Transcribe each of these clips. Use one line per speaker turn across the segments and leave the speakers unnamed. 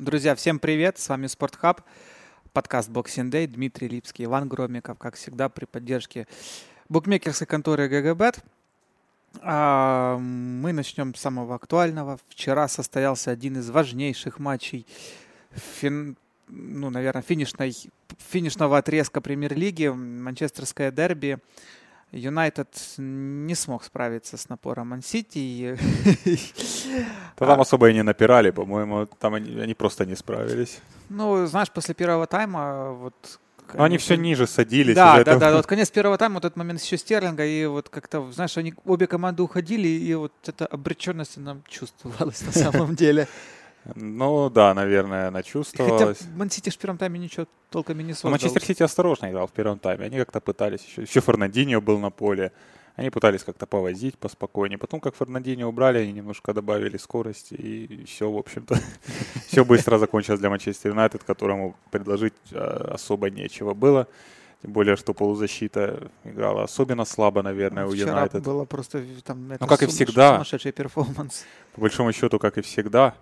Друзья, всем привет! С вами SportHub, подкаст Boxing Day, Дмитрий Липский, Иван Громиков, как всегда, при поддержке букмекерской конторы GGBet. А, мы начнем с самого актуального. Вчера состоялся один из важнейших матчей фин, ну, наверное, финишной, финишного отрезка премьер-лиги, манчестерское дерби. Юнайтед не смог справиться с напором Ман-Сити.
Да там особо и не напирали, по-моему, там они, они просто не справились.
Ну, знаешь, после первого тайма вот
но они все ниже садились.
Да, да, да. Вот конец первого тайма, вот этот момент еще Стерлинга, и вот как-то, знаешь, они обе команды уходили, и вот эта обреченность нам чувствовалась на самом деле.
Ну да, наверное, она чувствовалась.
Хотя Мансити в первом тайме ничего толком и не создал.
Манчестер Сити осторожно играл в первом тайме. Они как-то пытались, еще, еще Фернандинho был на поле. Они пытались как-то повозить поспокойнее. Потом, как Фернандинho убрали, они немножко добавили скорости. И все, в общем-то, все быстро закончилось для Манчестер Юнайтед, которому предложить а, особо нечего было. Тем более, что полузащита играла особенно слабо, наверное, у Юнайтед.
было просто там
ну, как и всегда.
сумасшедший перформанс.
По большому счету, как и всегда.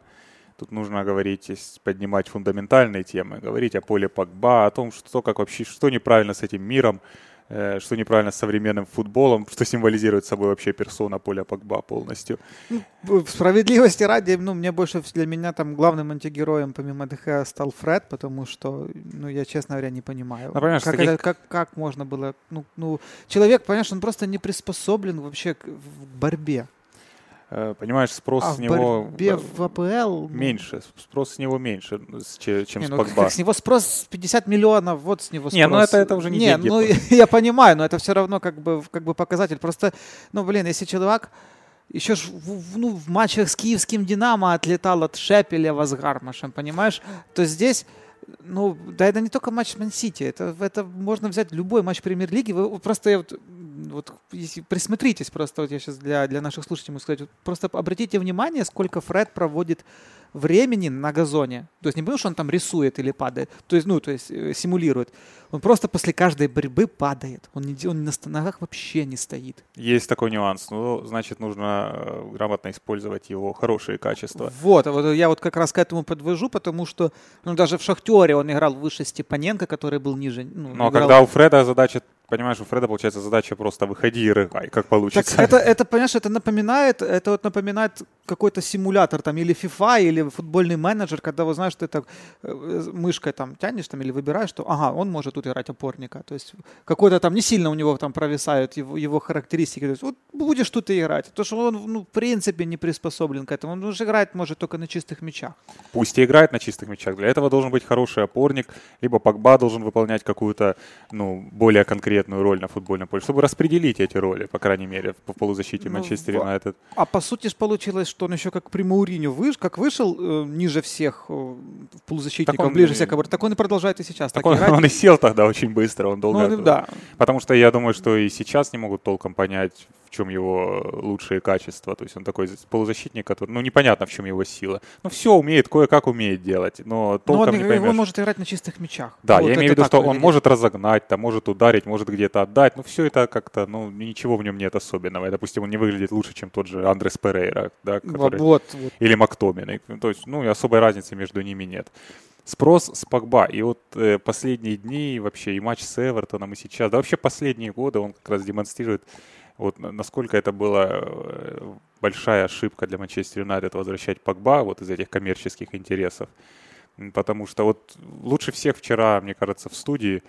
Тут нужно говорить, поднимать фундаментальные темы, говорить о поле Погба, о том, что как вообще, что неправильно с этим миром, э, что неправильно с современным футболом, что символизирует собой вообще персона поля Погба полностью.
Ну, справедливости ради, ну, мне больше для меня там главным антигероем помимо ДХ стал Фред, потому что, ну, я, честно говоря, не понимаю. Ну, как, таких... это, как, как можно было, ну, ну, человек, понимаешь, он просто не приспособлен вообще к, в борьбе.
Э, понимаешь, спрос
а
с него
в АПЛ
меньше, спрос с него меньше, чем
не,
с
ну,
Погба.
С него спрос 50 миллионов, вот с него спрос.
Не, ну это, это уже не, не деньги.
ну я понимаю, но это все равно как бы, как бы показатель. Просто, ну блин, если человек еще ж в, ну, в матчах с киевским «Динамо» отлетал от Шепелева с Гармашем, понимаешь, то здесь ну, да, это не только матч Ман-Сити, это, это можно взять любой матч премьер-лиги. Вы просто я вот вот если присмотритесь просто, вот я сейчас для, для наших слушателей могу сказать, вот просто обратите внимание, сколько Фред проводит времени на газоне. То есть не потому, что он там рисует или падает, то есть, ну, то есть э, симулирует. Он просто после каждой борьбы падает. Он, не, он на ногах вообще не стоит.
Есть такой нюанс. Ну, значит, нужно э, грамотно использовать его хорошие качества.
Вот, а вот я вот как раз к этому подвожу, потому что ну, даже в «Шахтере» он играл выше Степаненко, который был ниже.
Ну, Но играл... когда у Фреда задача понимаешь, у Фреда получается задача просто выходи и рыгай, как получится.
Так это, это, понимаешь, это напоминает, это вот напоминает какой-то симулятор там или FIFA, или футбольный менеджер, когда вот знаешь, ты так э, мышкой там тянешь там или выбираешь, что ага, он может тут играть опорника. То есть какой-то там не сильно у него там провисают его, его характеристики. То есть вот будешь тут и играть. То, что он, ну, в принципе, не приспособлен к этому. Он уже играет может только на чистых мячах.
Пусть и играет на чистых мячах. Для этого должен быть хороший опорник, либо Погба должен выполнять какую-то, ну, более конкретную роль на футбольном поле, чтобы распределить эти роли, по крайней мере, в полузащите ну, Манчестер Юнайтед.
А по сути получилось, что он еще как при Мауриню выш, как вышел э, ниже всех э, полузащитников, ближе всех, так он и продолжает и сейчас.
Так, так он, он и сел тогда очень быстро, он долго.
Ну, да.
Потому что я думаю, что и сейчас не могут толком понять, в чем его лучшие качества. То есть он такой полузащитник, который, ну, непонятно, в чем его сила. Ну, все умеет, кое-как умеет делать, но толком но он,
не поймешь. он может играть на чистых мячах.
Да, вот я имею в виду, что он может разогнать, там, может ударить, может где-то отдать. Ну, все это как-то, ну, ничего в нем нет особенного. И, допустим, он не выглядит лучше, чем тот же Андрес Перейра, да, который... вот, вот. или Мактомин. То есть, ну, особой разницы между ними нет спрос с Погба. И вот э, последние дни вообще и матч с Эвертоном, и сейчас, да вообще последние годы он как раз демонстрирует вот насколько это была э, большая ошибка для Манчестер Юнайтед возвращать Погба вот из этих коммерческих интересов. Потому что вот лучше всех вчера, мне кажется, в студии,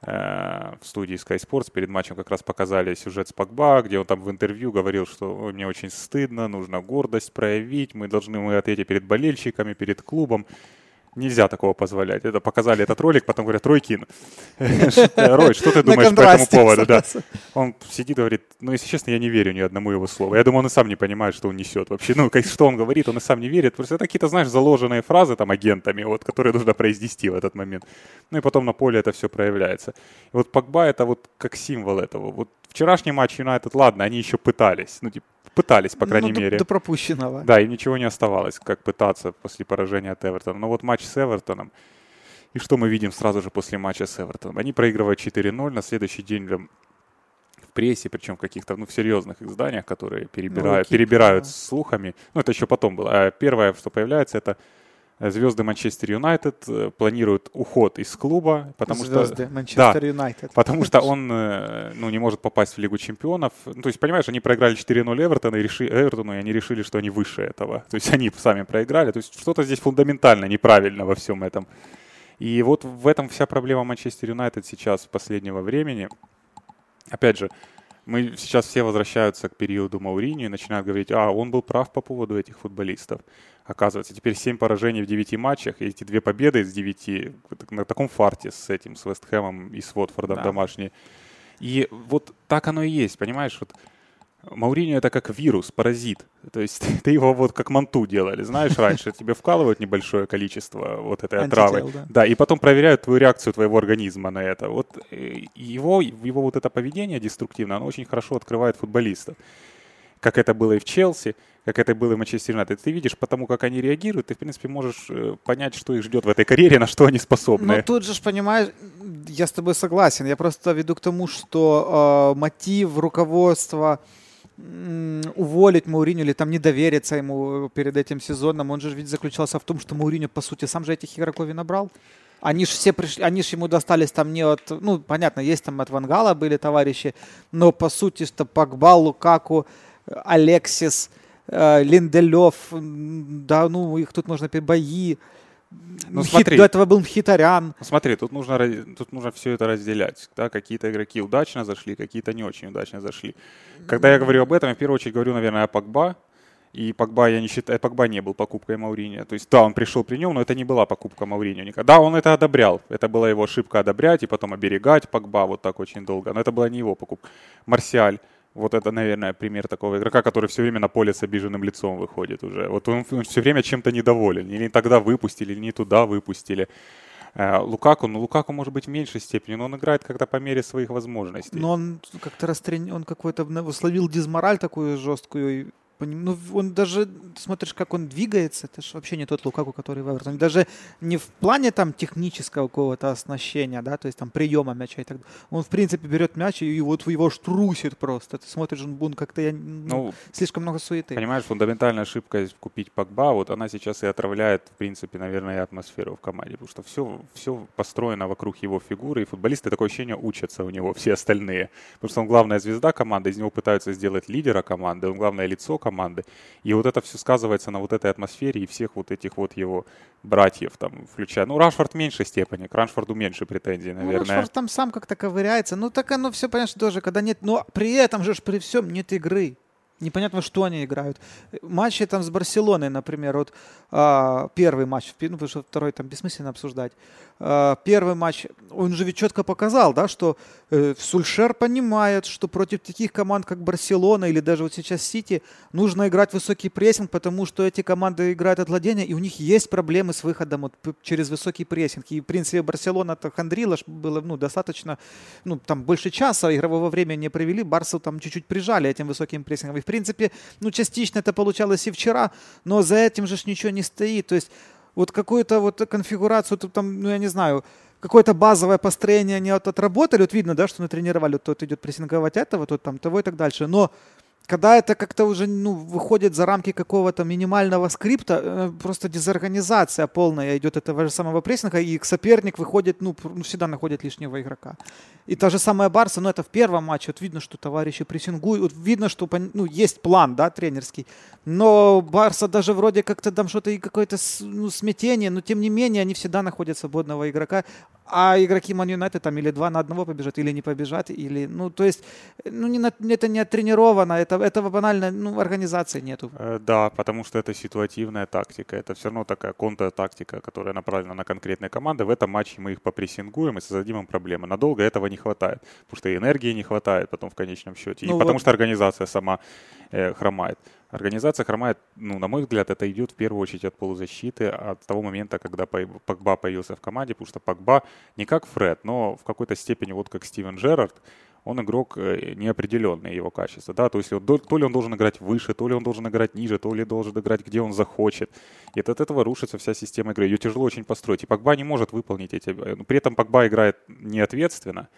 в студии Sky Sports перед матчем как раз показали сюжет с Погба, где он там в интервью говорил, что мне очень стыдно, нужно гордость проявить, мы должны мы ответить перед болельщиками, перед клубом. Нельзя такого позволять. Это показали этот ролик, потом говорят, Ройкин, Рой, что ты думаешь по этому поводу? Да. Он сидит и говорит, ну, если честно, я не верю ни одному его слову. Я думаю, он и сам не понимает, что он несет вообще. Ну, что он говорит, он и сам не верит. Просто это какие-то, знаешь, заложенные фразы там агентами, вот, которые нужно произнести в этот момент. Ну и потом на поле это все проявляется. И вот Погба это вот как символ этого. Вот вчерашний матч Юнайтед, ладно, они еще пытались. Ну, типа, пытались, по крайней
ну,
мере.
До, пропущенного.
Да, им ничего не оставалось, как пытаться после поражения от Эвертона. Но вот матч с Эвертоном, и что мы видим сразу же после матча с Эвертоном? Они проигрывают 4-0, на следующий день в прессе, причем в каких-то ну, в серьезных изданиях, которые перебирают, ну, перебирают да. слухами. Ну, это еще потом было. А первое, что появляется, это звезды Манчестер Юнайтед э, планируют уход из клуба, потому
звезды что... Манчестер Юнайтед.
Да, потому что он э, ну, не может попасть в Лигу Чемпионов. Ну, то есть, понимаешь, они проиграли 4-0 Эвертону, и реши... Эвертону, и они решили, что они выше этого. То есть они сами проиграли. То есть что-то здесь фундаментально неправильно во всем этом. И вот в этом вся проблема Манчестер Юнайтед сейчас последнего времени. Опять же, мы сейчас все возвращаются к периоду Маурини и начинают говорить, а, он был прав по поводу этих футболистов. Оказывается, теперь 7 поражений в 9 матчах, и эти две победы из 9 на таком фарте с этим, с Вестхэмом и с Уотфордом да. домашние. И вот так оно и есть, понимаешь? Вот Мауриньо это как вирус, паразит. То есть ты его вот как манту делали, знаешь, раньше тебе вкалывают небольшое количество вот этой отравы. Да. да, и потом проверяют твою реакцию твоего организма на это. Вот э, его, его вот это поведение деструктивное, оно очень хорошо открывает футболистов. Как это было и в Челси, как это было и в Манчестер Юнайтед. Ты видишь, потому как они реагируют, ты, в принципе, можешь э, понять, что их ждет в этой карьере, на что они способны.
Ну, тут же, понимаешь, я с тобой согласен. Я просто веду к тому, что э, мотив руководства уволить Мауриню или там не довериться ему перед этим сезоном, он же ведь заключался в том, что Мауриню, по сути, сам же этих игроков и набрал. Они же все пришли, они же ему достались там не от, ну, понятно, есть там от Вангала были товарищи, но по сути, что Пакба, Лукаку, Алексис, э, Линделев, да, ну, их тут можно бои, ну, Мхит, смотри, до этого был Мхитарян.
Ну, смотри, тут нужно, тут нужно все это разделять. Да? Какие-то игроки удачно зашли, какие-то не очень удачно зашли. Когда я говорю об этом, я в первую очередь говорю, наверное, о Погба. И Погба, я не считаю, Погба не был покупкой Маурини. То есть, да, он пришел при нем, но это не была покупка Маурини никогда. Да, он это одобрял. Это была его ошибка одобрять и потом оберегать Погба вот так очень долго. Но это была не его покупка. Марсиаль вот это, наверное, пример такого игрока, который все время на поле с обиженным лицом выходит уже. Вот он, он все время чем-то недоволен. Или тогда выпустили, или не туда выпустили. Э, Лукаку, ну Лукаку может быть в меньшей степени, но он играет когда по мере своих возможностей.
Но он как-то растрен... он какой-то словил дизмораль такую жесткую, ну, он даже, смотришь, как он двигается, это же вообще не тот Лукаку, который в Эвертоне. Даже не в плане там технического какого-то оснащения, да, то есть там приема мяча и так далее. Он, в принципе, берет мяч и вот его штрусит просто. Ты смотришь, он, он как-то я, ну, ну, слишком много суеты.
Понимаешь, фундаментальная ошибка купить Пакба, вот она сейчас и отравляет, в принципе, наверное, атмосферу в команде, потому что все, все построено вокруг его фигуры, и футболисты такое ощущение учатся у него, все остальные. Потому что он главная звезда команды, из него пытаются сделать лидера команды, он главное лицо команды, команды. И вот это все сказывается на вот этой атмосфере и всех вот этих вот его братьев, там, включая... Ну, Рашфорд в меньшей степени, к Рашфорду меньше претензий, ну, наверное. Ну, Рашфорд
там сам как-то ковыряется. Ну, так оно все, понимаешь, тоже, когда нет... Но при этом же при всем нет игры. Непонятно, что они играют. Матчи там с Барселоной, например, вот а, первый матч, ну, потому что второй там бессмысленно обсуждать. А, первый матч, он же ведь четко показал, да, что э, Сульшер понимает, что против таких команд, как Барселона или даже вот сейчас Сити, нужно играть высокий прессинг, потому что эти команды играют от владения, и у них есть проблемы с выходом вот, через высокий прессинг. И, в принципе, Барселона-то хандрила, было ну, достаточно, ну, там больше часа игрового времени не провели, Барсу там чуть-чуть прижали этим высоким прессингом. И, в принципе, ну, частично это получалось и вчера, но за этим же ничего не стоит. То есть вот какую-то вот конфигурацию, там, ну я не знаю, какое-то базовое построение они вот отработали, вот видно, да, что натренировали, вот тот идет прессинговать этого, тот там того и так дальше, но когда это как-то уже ну, выходит за рамки какого-то минимального скрипта, э, просто дезорганизация полная идет этого же самого прессинга, и соперник выходит, ну, ну, всегда находит лишнего игрока. И та же самая Барса, ну, это в первом матче, вот видно, что товарищи прессингуют, вот видно, что ну, есть план, да, тренерский, но Барса даже вроде как-то там что-то и какое-то ну, смятение, но тем не менее они всегда находят свободного игрока, а игроки Man United там или два на одного побежат, или не побежат, или, ну, то есть, ну, не на, это не оттренировано, это, этого банально, ну, организации нету.
Э, да, потому что это ситуативная тактика, это все равно такая контр-тактика, которая направлена на конкретные команды. В этом матче мы их попрессингуем и создадим им проблемы. Надолго этого не хватает, потому что и энергии не хватает потом в конечном счете, ну, и вот. потому что организация сама э, хромает. Организация хромает, ну, на мой взгляд, это идет в первую очередь от полузащиты, от того момента, когда Погба появился в команде, потому что Погба не как Фред, но в какой-то степени вот как Стивен Джерард, он игрок э, неопределенный, его качество, да, то есть то ли он должен играть выше, то ли он должен играть ниже, то ли должен играть, где он захочет. И от этого рушится вся система игры. Ее тяжело очень построить. И Погба не может выполнить эти... Э, при этом Погба играет неответственно,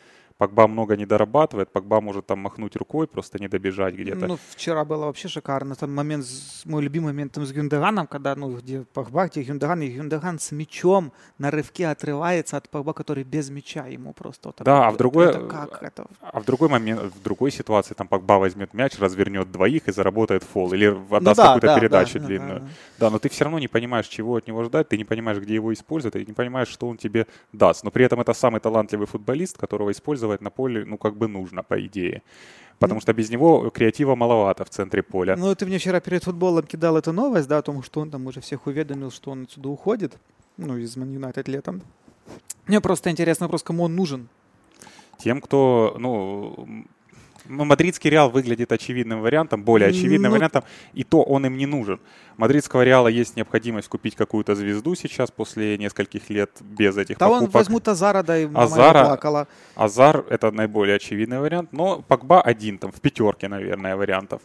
Погба много не дорабатывает, Погба может там махнуть рукой, просто не добежать где-то.
Ну, вчера было вообще шикарно. Там момент, мой любимый момент там с Гюндеганом, когда, ну, где Погба, где Гюндеган, и Гюндеган с мячом на рывке отрывается от Погба, который без мяча ему просто. Вот
да, а в другой, это как это? А в другой момент, в другой ситуации там Погба возьмет мяч, развернет двоих и заработает фол, или отдаст ну, да, какую-то да, передачу да, длинную. Да, да. да, но ты все равно не понимаешь, чего от него ждать, ты не понимаешь, где его использовать, ты не понимаешь, что он тебе даст. Но при этом это самый талантливый футболист, которого использовать на поле, ну, как бы нужно, по идее. Потому ну, что без него креатива маловато в центре поля.
Ну, ты мне вчера перед футболом кидал эту новость, да, о том, что он там уже всех уведомил, что он отсюда уходит, ну, из Man United летом. Мне просто интересный вопрос, кому он нужен?
Тем, кто, ну, мадридский Реал выглядит очевидным вариантом, более очевидным ну... вариантом, и то он им не нужен. Мадридского Реала есть необходимость купить какую-то звезду сейчас после нескольких лет без этих да покупок.
Да он возьмут Азара, да и
Азара, плакала. Азар — это наиболее очевидный вариант, но Погба один там, в пятерке, наверное, вариантов.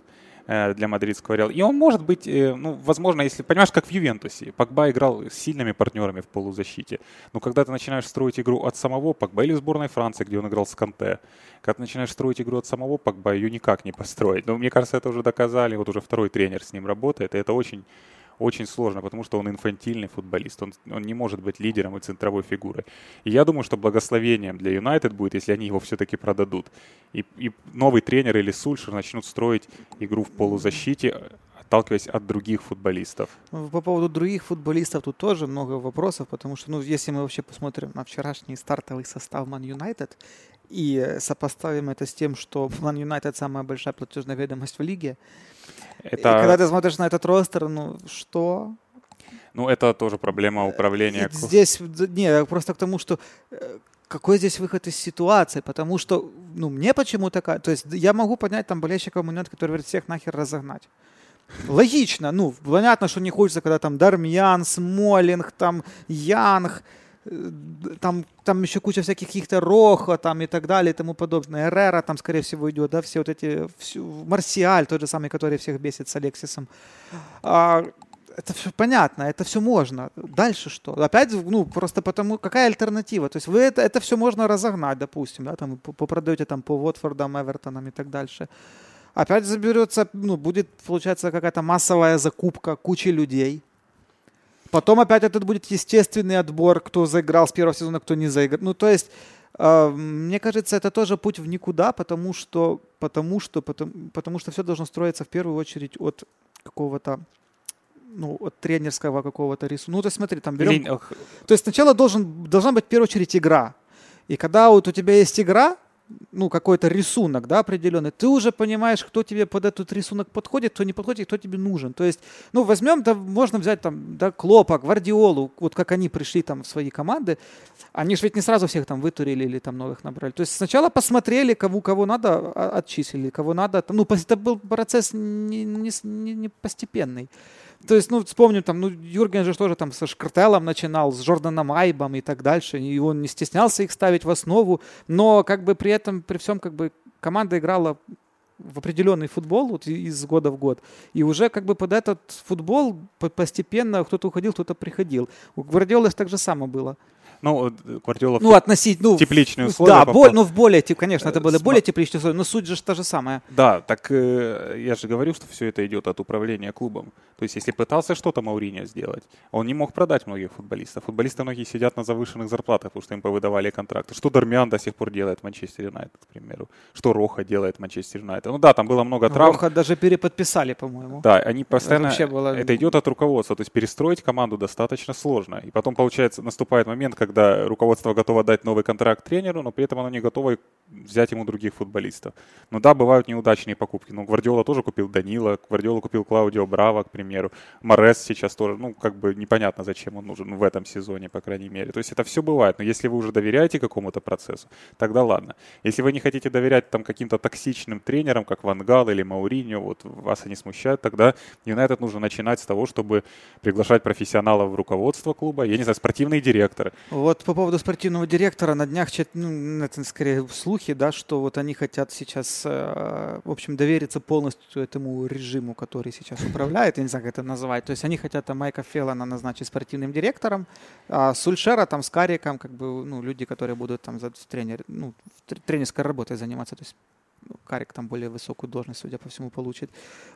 Э, для мадридского Реала. И он может быть, э, ну, возможно, если, понимаешь, как в Ювентусе. Погба играл с сильными партнерами в полузащите. Но когда ты начинаешь строить игру от самого Погба или в сборной Франции, где он играл с Канте, когда ты начинаешь строить игру от самого Погба, ее никак не построить. Но мне кажется, это уже доказали, вот уже второй тренер с ним работает, и это очень очень сложно, потому что он инфантильный футболист, он, он не может быть лидером и центровой фигурой. И я думаю, что благословением для Юнайтед будет, если они его все-таки продадут. И, и новый тренер или Сульшер начнут строить игру в полузащите, отталкиваясь от других футболистов.
Ну, по поводу других футболистов тут тоже много вопросов, потому что, ну, если мы вообще посмотрим на вчерашний стартовый состав Man United и сопоставим это с тем, что Man United самая большая платежная ведомость в лиге, это... И когда ты смотришь на этот ростер, ну что?
Ну, это тоже проблема управления.
Здесь, не, просто к тому, что э, какой здесь выход из ситуации, потому что, ну, мне почему такая, то есть я могу понять там болельщиков момент, который говорит, всех нахер разогнать. Логично, ну, понятно, что не хочется, когда там Дармьян, Смолинг, там Янг, там, там еще куча всяких каких-то Роха там и так далее и тому подобное. Эррера там, скорее всего, идет, да, все вот эти, всю, Марсиаль тот же самый, который всех бесит с Алексисом. А, это все понятно, это все можно. Дальше что? Опять, ну, просто потому, какая альтернатива? То есть вы это, это все можно разогнать, допустим, да, там, попродаете там по Уотфордам, Эвертонам и так дальше. Опять заберется, ну, будет, получается, какая-то массовая закупка кучи людей, Потом опять этот будет естественный отбор, кто заиграл с первого сезона, кто не заиграл. Ну, то есть, э, мне кажется, это тоже путь в никуда, потому что, потому что, потому, потому что все должно строиться в первую очередь от какого-то ну, от тренерского какого-то рисунка. Ну, то есть смотри, там берем... Лень... То есть сначала должен, должна быть в первую очередь игра. И когда вот у тебя есть игра, ну, какой-то рисунок, да, определенный, ты уже понимаешь, кто тебе под этот рисунок подходит, кто не подходит, кто тебе нужен. То есть, ну, возьмем, да, можно взять там, да, Клопа, Гвардиолу, вот как они пришли там в свои команды, они же ведь не сразу всех там вытурили или там новых набрали. То есть сначала посмотрели, кого, кого надо, а, отчислили, кого надо, ну, это был процесс не, не, не постепенный. То есть, ну, вспомним, там, ну, Юрген же тоже там со Шкартелом начинал, с Джорданом Айбом и так дальше, и он не стеснялся их ставить в основу, но как бы при этом, при всем, как бы команда играла в определенный футбол вот, из года в год. И уже как бы под этот футбол постепенно кто-то уходил, кто-то приходил. У Гвардиолы так же самое было.
Ну, Гвардиола
ну, относить, ну,
тепличные условия.
Да, боль, ну, в более, конечно, это были более тепличные условия, но суть же та же самая.
Да, так э, я же говорю, что все это идет от управления клубом. То есть, если пытался что-то Мауриньо сделать, он не мог продать многих футболистов. Футболисты многие сидят на завышенных зарплатах, потому что им повыдавали контракты. Что Дармян до сих пор делает в Манчестер Юнайтед, к примеру. Что Роха делает в Манчестер Юнайтед. Ну да, там было много травм.
Роха даже переподписали, по-моему.
Да, они постоянно... Это, было... это идет от руководства. То есть, перестроить команду достаточно сложно. И потом, получается, наступает момент, когда когда руководство готово дать новый контракт тренеру, но при этом оно не готово взять ему других футболистов. Ну да, бывают неудачные покупки. Ну, Гвардиола тоже купил Данила, Гвардиола купил Клаудио Браво, к примеру. Морес сейчас тоже, ну, как бы непонятно, зачем он нужен в этом сезоне, по крайней мере. То есть это все бывает. Но если вы уже доверяете какому-то процессу, тогда ладно. Если вы не хотите доверять там каким-то токсичным тренерам, как Вангал или Мауриньо, вот вас они смущают, тогда Юнайтед нужно начинать с того, чтобы приглашать профессионалов в руководство клуба, я не знаю, спортивные директоры.
Вот по поводу спортивного директора на днях, ну, это скорее слухи, да, что вот они хотят сейчас, э, в общем, довериться полностью этому режиму, который сейчас управляет, я не знаю, как это называть. То есть они хотят там Майка Феллона назначить спортивным директором, а Сульшера там с Кариком, как бы, ну, люди, которые будут там за тренер, ну, тренерской работой заниматься, то есть ну, Карик там более высокую должность, судя по всему, получит.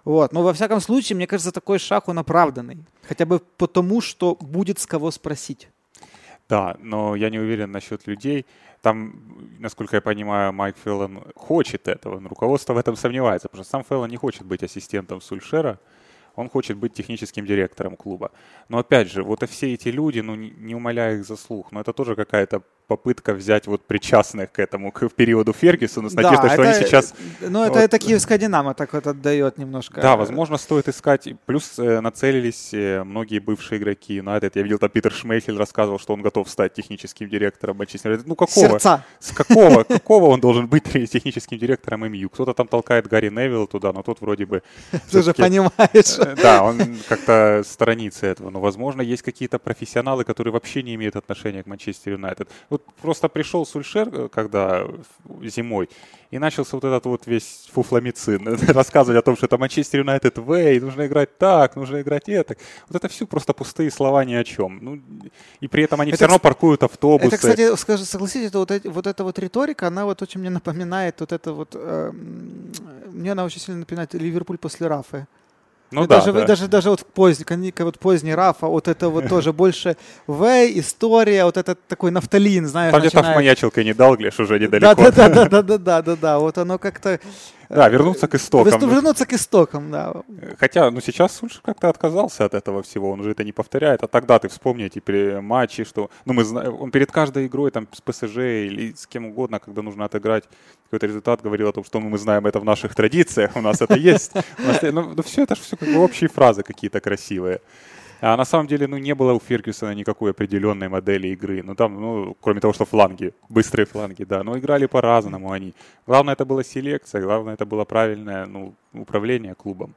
Вот. Но во всяком случае, мне кажется, такой шаг, он оправданный. Хотя бы потому, что будет с кого спросить.
Да, но я не уверен насчет людей. Там, насколько я понимаю, Майк Феллон хочет этого, но руководство в этом сомневается, потому что сам Феллон не хочет быть ассистентом Сульшера, он хочет быть техническим директором клуба. Но опять же, вот все эти люди, ну не умоляя их заслуг, но это тоже какая-то попытка взять вот причастных к этому, к периоду Фергюсона с да, надеждой, что они сейчас...
Ну, это, вот, это Киевская Динамо так вот отдает немножко.
Да, возможно, стоит искать. Плюс э, нацелились э, многие бывшие игроки Юнайтед. Я видел, там Питер Шмейхель рассказывал, что он готов стать техническим директором Манчестер Ну, какого?
Сердца.
С какого? Какого он должен быть техническим директором МЮ? Кто-то там толкает Гарри Невилл туда, но тот вроде бы...
Ты же понимаешь. Э,
да, он как-то сторонится этого. Но, возможно, есть какие-то профессионалы, которые вообще не имеют отношения к Манчестер Юнайтед. Вот просто пришел Сульшер, э, когда зимой, и начался вот этот вот весь фуфламицин, рассказывать о том, что это Манчестер Юнайтед Вэй, нужно играть так, нужно играть это. Вот это все просто пустые слова ни о чем. Ну, и при этом они это, все равно паркуют автобусы.
Это, кстати, скажи, согласитесь, это вот, вот эта вот риторика, она вот очень мне напоминает вот это вот, э, мне она очень сильно напоминает Ливерпуль после Рафы. Ну, да, даже, да. даже, даже вот поздний, вот поздний Рафа, вот это вот тоже больше В, история, вот это такой нафталин, знаешь,
Там где-то в маячилке не дал, Глеш, уже недалеко.
Да-да-да-да-да-да-да, вот оно как-то...
Да, вернуться к истокам.
Вернуться к истокам, да.
Хотя, ну, сейчас Сульшер как-то отказался от этого всего, он уже это не повторяет. А тогда ты вспомни эти матчи, что, ну, мы знаем, он перед каждой игрой, там, с ПСЖ или с кем угодно, когда нужно отыграть какой-то результат, говорил о том, что ну, мы знаем это в наших традициях, у нас это есть. Ну, ну, все это же все как бы общие фразы какие-то красивые. А на самом деле, ну, не было у Фергюсона никакой определенной модели игры. Ну, там, ну, кроме того, что фланги, быстрые фланги, да. Но играли по-разному они. Главное, это была селекция, главное, это было правильное, ну, управление клубом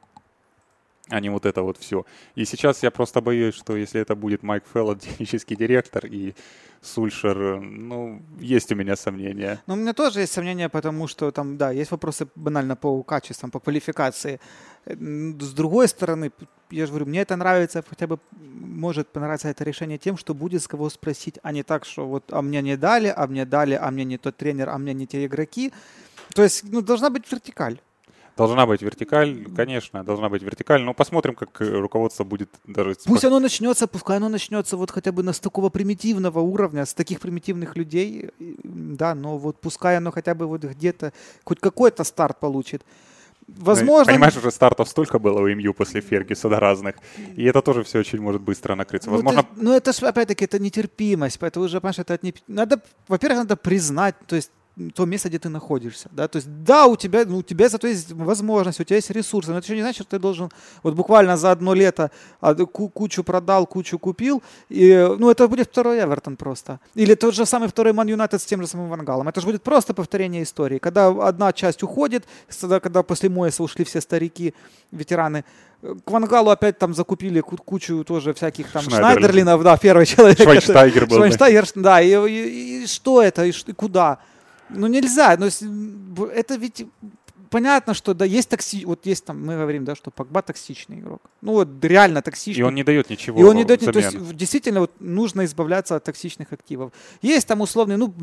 а не вот это вот все. И сейчас я просто боюсь, что если это будет Майк Феллон, технический директор, и Сульшер, ну, есть у меня сомнения.
Ну, у меня тоже есть сомнения, потому что там, да, есть вопросы банально по качествам, по квалификации. С другой стороны, я же говорю, мне это нравится, хотя бы может понравиться это решение тем, что будет с кого спросить, а не так, что вот, а мне не дали, а мне дали, а мне не тот тренер, а мне не те игроки. То есть, ну, должна быть вертикаль.
Должна быть вертикаль, конечно, должна быть вертикаль. Но посмотрим, как э, руководство будет даже...
Пусть оно начнется, пускай оно начнется вот хотя бы с такого примитивного уровня, с таких примитивных людей, да, но вот пускай оно хотя бы вот где-то хоть какой-то старт получит. Возможно...
Понимаешь, уже стартов столько было у МЮ после Фергюсона разных, и это тоже все очень может быстро накрыться. Ну, Возможно...
Ну, это, ну, это же, опять-таки, это нетерпимость, поэтому уже, понимаешь, это не... Надо, во-первых, надо признать, то есть то место, где ты находишься. Да? То есть, да, у тебя, ну, у тебя зато есть возможность, у тебя есть ресурсы, но это еще не значит, что ты должен вот буквально за одно лето а, кучу продал, кучу купил. И, ну, это будет второй Эвертон просто. Или тот же самый второй Ман Юнайтед с тем же самым Вангалом. Это же будет просто повторение истории. Когда одна часть уходит, когда после Моеса ушли все старики, ветераны, к Вангалу опять там закупили кучу тоже всяких там Шнайдерлин. Шнайдерлинов, да, первый человек.
Швайнштайгер был.
Швайнштайгер, да, и, и, и что это, и, и куда? Ну нельзя, но это ведь понятно, что да, есть токси, вот есть там, мы говорим, да, что Погба токсичный игрок. Ну вот реально токсичный.
И он не дает ничего.
И он не дает, то есть действительно вот нужно избавляться от токсичных активов. Есть там условный, ну,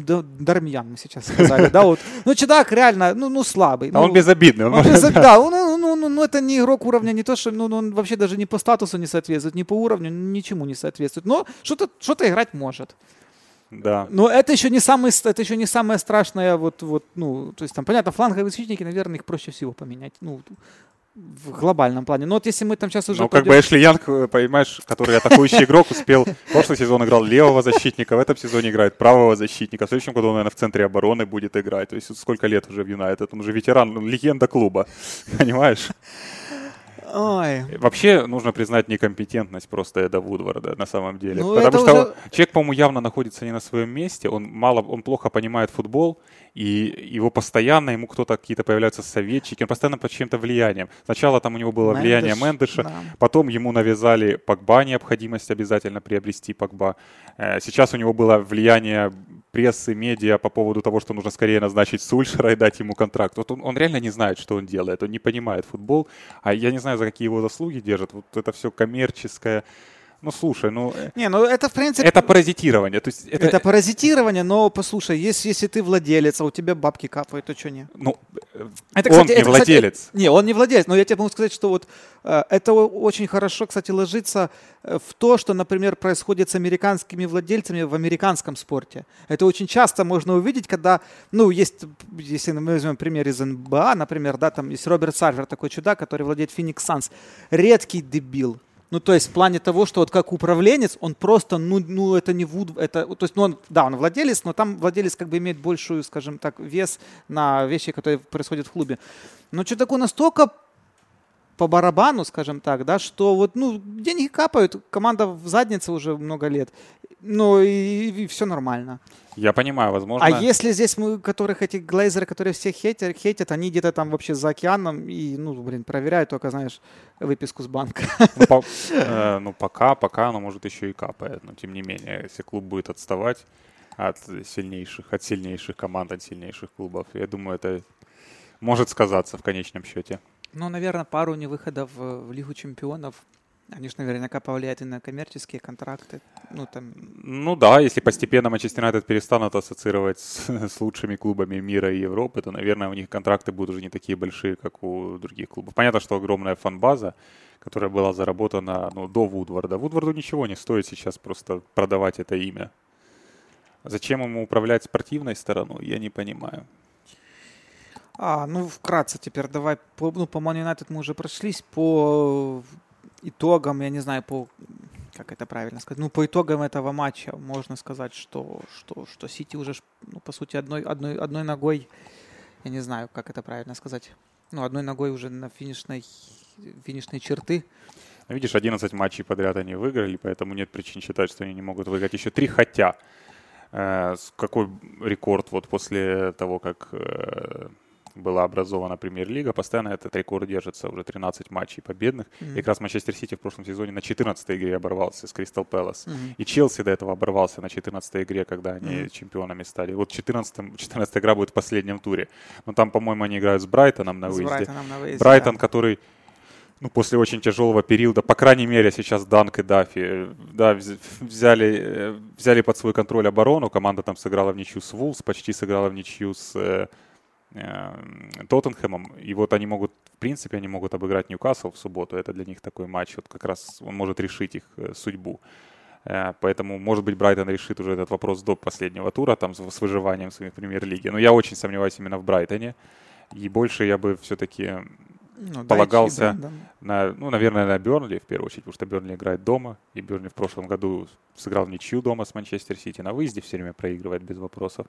Дармьян мы сейчас сказали, да, вот. Ну, чудак реально, ну, ну слабый.
А он безобидный.
Он безобидный, да, ну, ну, ну, ну, это не игрок уровня, не то, что, ну, он вообще даже не по статусу не соответствует, не по уровню, ничему не соответствует. Но что-то что играть может.
Да.
Но это еще не самое, это еще не самое страшное, вот, вот, ну, то есть там, понятно, фланговые защитники, наверное, их проще всего поменять. Ну, в глобальном плане. Но вот если мы там сейчас уже...
Ну, как бы Эшли Янг, э, понимаешь, который атакующий игрок, успел... В прошлый сезон играл левого защитника, в этом сезоне играет правого защитника. В следующем году он, наверное, в центре обороны будет играть. То есть сколько лет уже в Юнайтед? Он уже ветеран, ну, легенда клуба. Понимаешь? Ой. Вообще нужно признать некомпетентность просто Эда Вудварда на самом деле. Ну, Потому что уже... человек, по-моему, явно находится не на своем месте. Он мало, он плохо понимает футбол, и его постоянно, ему кто-то какие-то появляются советчики, он постоянно под чем-то влиянием. Сначала там у него было Мендеш, влияние Мендеша, да. потом ему навязали Погба, необходимость обязательно приобрести Погба. Э, сейчас у него было влияние прессы, медиа по поводу того, что нужно скорее назначить Сульшера и дать ему контракт. Вот он, он реально не знает, что он делает, он не понимает футбол, а я не знаю, за какие его заслуги держат. Вот это все коммерческое. Ну, слушай, ну...
Э, не, ну это, в принципе...
Это паразитирование. То есть
это... это паразитирование, но, послушай, если, если ты владелец, а у тебя бабки капают, то что не?
Ну, это, кстати, он не это, владелец.
Кстати, не, он не владелец, но я тебе могу сказать, что вот э, это очень хорошо, кстати, ложится э, в то, что, например, происходит с американскими владельцами в американском спорте. Это очень часто можно увидеть, когда, ну, есть, если мы возьмем пример из НБА, например, да, там есть Роберт Сарвер, такой чудак, который владеет Phoenix Suns. Редкий дебил, ну, то есть в плане того, что вот как управленец, он просто, ну, ну это не Вуд, это, то есть, ну, он, да, он владелец, но там владелец как бы имеет большую, скажем так, вес на вещи, которые происходят в клубе. Но что такое настолько по барабану, скажем так, да, что вот, ну, деньги капают, команда в заднице уже много лет, ну, и, и все нормально.
Я понимаю, возможно.
А если здесь мы, которых эти глейзеры, которые все хейтят, хейтят, они где-то там вообще за океаном и, ну, блин, проверяют только, знаешь, выписку с банка.
Ну, по, э, ну пока, пока оно может еще и капает, но тем не менее, если клуб будет отставать от сильнейших, от сильнейших команд, от сильнейших клубов, я думаю, это может сказаться в конечном счете.
Ну, наверное, пару невыходов в Лигу чемпионов они же наверняка повлияют и на коммерческие контракты. Ну, там...
ну да, если постепенно Манчестер Юнайтед перестанут ассоциировать с, с лучшими клубами мира и Европы, то, наверное, у них контракты будут уже не такие большие, как у других клубов. Понятно, что огромная фан-база, которая была заработана ну, до Вудварда. Вудварду ничего не стоит сейчас просто продавать это имя. Зачем ему управлять спортивной стороной, я не понимаю.
А, ну, вкратце теперь давай, по, ну, по Man United мы уже прошлись, по итогам, я не знаю, по как это правильно сказать, ну, по итогам этого матча можно сказать, что, что, что Сити уже, ну, по сути, одной, одной, одной ногой, я не знаю, как это правильно сказать, ну, одной ногой уже на финишной, финишной черты.
Ну, видишь, 11 матчей подряд они выиграли, поэтому нет причин считать, что они не могут выиграть еще три, хотя э, какой рекорд вот после того, как э, была образована премьер-лига, постоянно этот рекорд держится, уже 13 матчей победных. Mm-hmm. И как раз Манчестер Сити в прошлом сезоне на 14 игре оборвался с Кристал Пэлас. Mm-hmm. И Челси до этого оборвался на 14 игре, когда они mm-hmm. чемпионами стали. Вот 14, 14 игра будет в последнем туре. Но там, по-моему, они играют с Брайтоном на выезде. С Брайтоном на выезде Брайтон, да. который ну, после очень тяжелого периода, по крайней мере, сейчас Данк и Дафи, да, взяли, э, взяли под свой контроль оборону, команда там сыграла в ничью с Вулс, почти сыграла в ничью с э, Тоттенхэмом. И вот они могут, в принципе, они могут обыграть Ньюкасл в субботу. Это для них такой матч, вот как раз он может решить их э, судьбу. Э, поэтому, может быть, Брайтон решит уже этот вопрос до последнего тура, там, с выживанием в своей премьер-лиге. Но я очень сомневаюсь именно в Брайтоне. И больше я бы все-таки ну, полагался да, на, ну, наверное, на Бернли в первую очередь, потому что Бернли играет дома, и Бернли в прошлом году сыграл ничью дома с Манчестер Сити, на выезде все время проигрывает без вопросов.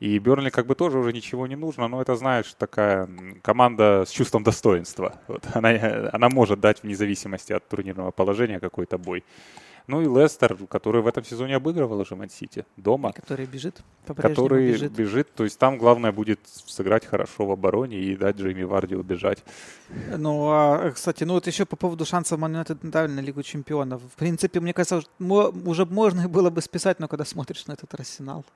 И Бернли как бы тоже уже ничего не нужно, но это, знаешь, такая команда с чувством достоинства. Вот, она, она может дать вне зависимости от турнирного положения какой-то бой. Ну и Лестер, который в этом сезоне обыгрывал уже Ман-Сити дома. И
который бежит
Который бежит. бежит. То есть там главное будет сыграть хорошо в обороне и дать Джейми Варди убежать.
Ну, а, кстати, ну вот еще по поводу шансов United на Лигу Чемпионов. В принципе, мне кажется, уже можно было бы списать, но когда смотришь на этот Арсенал.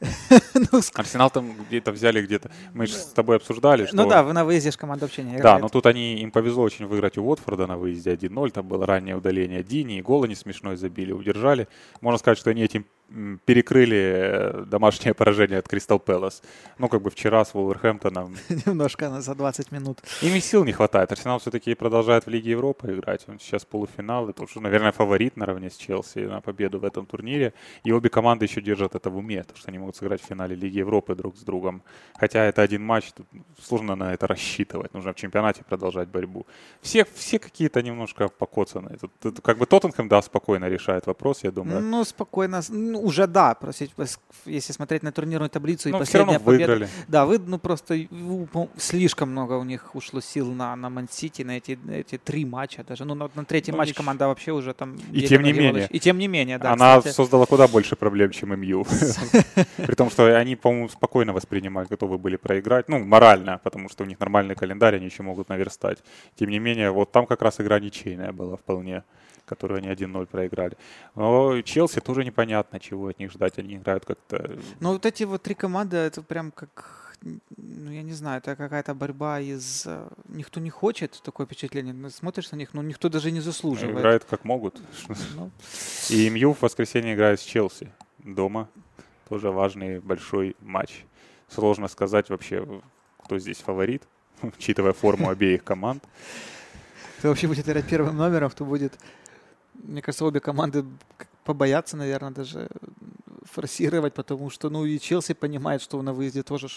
ну, Арсенал там где-то взяли где-то. Мы же с тобой обсуждали, ну что...
Ну да, вы на выезде же команда вообще не играет.
Да, но тут они, им повезло очень выиграть у Уотфорда на выезде 1-0. Там было раннее удаление Дини, и гол они смешной забили, удержали. Можно сказать, что они этим перекрыли э, домашнее поражение от Кристал Пэлас. Ну, как бы вчера с Вулверхэмптоном.
Немножко за 20 минут.
Ими сил не хватает. Арсенал все-таки продолжает в Лиге Европы играть. Он сейчас полуфинал. Это уже, наверное, фаворит наравне с Челси на победу в этом турнире. И обе команды еще держат это в уме, потому что они могут сыграть в финале Лиги Европы друг с другом. Хотя это один матч, тут сложно на это рассчитывать. Нужно в чемпионате продолжать борьбу. Все, все какие-то немножко покоцанные. Тут, тут, как бы Тоттенхэм, да, спокойно решает вопрос, я думаю.
Ну, спокойно. Ну, уже да, просто если смотреть на турнирную таблицу
ну,
и последняя
победа. Выиграли.
Да, вы, ну просто слишком много у них ушло сил на, на Ман-Сити, на эти, эти три матча даже. Ну, на, на третий ну, матч еще. команда вообще уже там...
И тем не менее.
И тем не менее, да.
Она кстати. создала куда больше проблем, чем МЮ. При том, что они, по-моему, спокойно воспринимают, готовы были проиграть. Ну, морально, потому что у них нормальный календарь, они еще могут наверстать. Тем не менее, вот там как раз игра ничейная была вполне которую они 1-0 проиграли. Но Челси тоже непонятно, чего от них ждать. Они играют как-то...
Ну, вот эти вот три команды, это прям как ну, я не знаю, это какая-то борьба из... Э, никто не хочет, такое впечатление. Ну, смотришь на них, но никто даже не заслуживает.
Играют как могут. Ну. И МЮ в воскресенье играет с Челси дома. Тоже важный большой матч. Сложно сказать вообще, кто здесь фаворит, учитывая форму обеих команд.
Кто вообще будет играть первым номером, кто будет мне кажется, обе команды побоятся, наверное, даже форсировать, потому что, ну, и Челси понимает, что на выезде тоже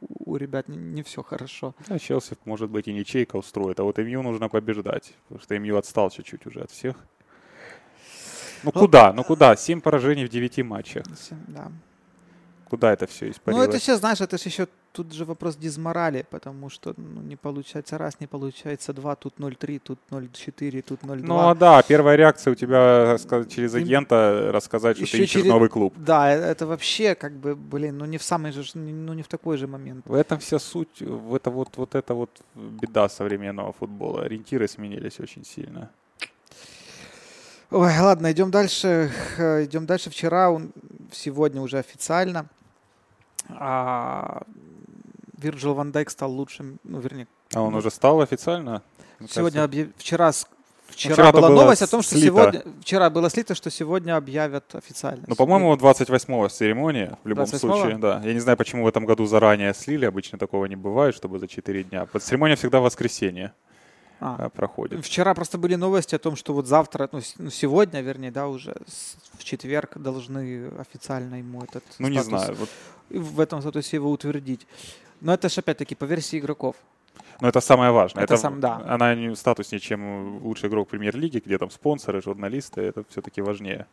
у ребят не, не все хорошо.
А Челси, может быть, и ничейка устроит, а вот МЮ нужно побеждать, потому что МЮ отстал чуть-чуть уже от всех. Ну, ну куда? Ну куда? Семь поражений в девяти матчах.
Да
куда это все испарилось?
Ну, это все, знаешь, это же еще тут же вопрос дизморали, потому что ну, не получается раз, не получается два, тут 0,3, тут 0,4, тут 0,2.
Ну, а да, первая реакция у тебя через агента рассказать, что еще ты ищешь через... новый клуб.
Да, э, это вообще как бы, блин, ну не в самый же, ну не в такой же момент.
В этом вся суть, в это вот, вот это вот беда современного футбола. Ориентиры сменились очень сильно.
Ой, ладно, идем дальше. Идем дальше. Вчера, сегодня уже официально а Вирджил Ван Дайк стал лучшим, ну, вернее.
А он ну, уже стал официально?
Сегодня объяв... вчера Вчера, вчера была новость о том, что слито. сегодня... Вчера было слито, что сегодня объявят официально.
Ну, по-моему, 28-го церемония, в любом 28 случае, да. Я не знаю, почему в этом году заранее слили, обычно такого не бывает, чтобы за 4 дня. Церемония всегда в воскресенье а. Э, проходит.
Вчера просто были новости о том, что вот завтра, ну, ну сегодня, вернее, да, уже в четверг должны официально ему этот
Ну, статус, не знаю. Вот.
В этом статусе его утвердить. Но это же опять-таки по версии игроков.
Но это самое важное.
Это, это сам, да.
Она не статуснее, чем лучший игрок премьер-лиги, где там спонсоры, журналисты. Это все-таки важнее.